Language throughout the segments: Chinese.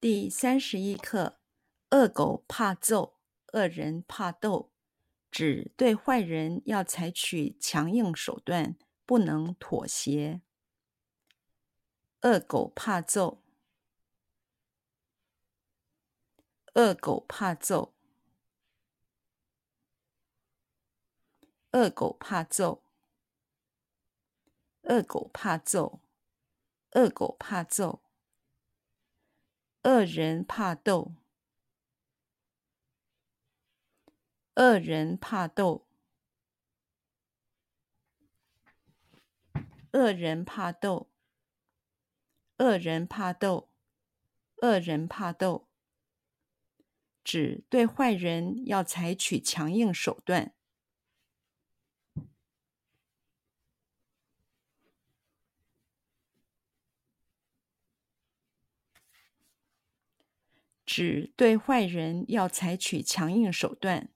第三十一课：恶狗怕揍，恶人怕斗，指对坏人要采取强硬手段，不能妥协。恶狗怕揍，恶狗怕揍，恶狗怕揍，恶狗怕揍，恶狗怕揍。恶人怕斗，恶人怕斗，恶人怕斗，恶人怕斗，恶人怕斗，指对坏人要采取强硬手段。指对坏人要采取强硬手段。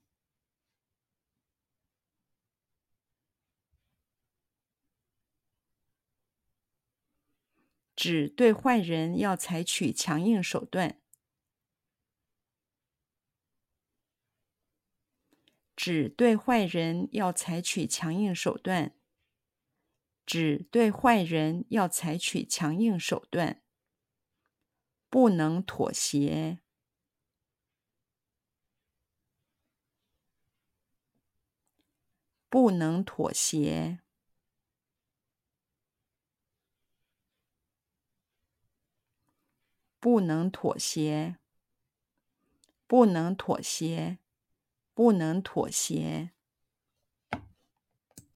指对坏人要采取强硬手段。指对坏人要采取强硬手段。指对坏人要采取强硬手段。不能妥协。不能妥协，不能妥协，不能妥协，不能妥协。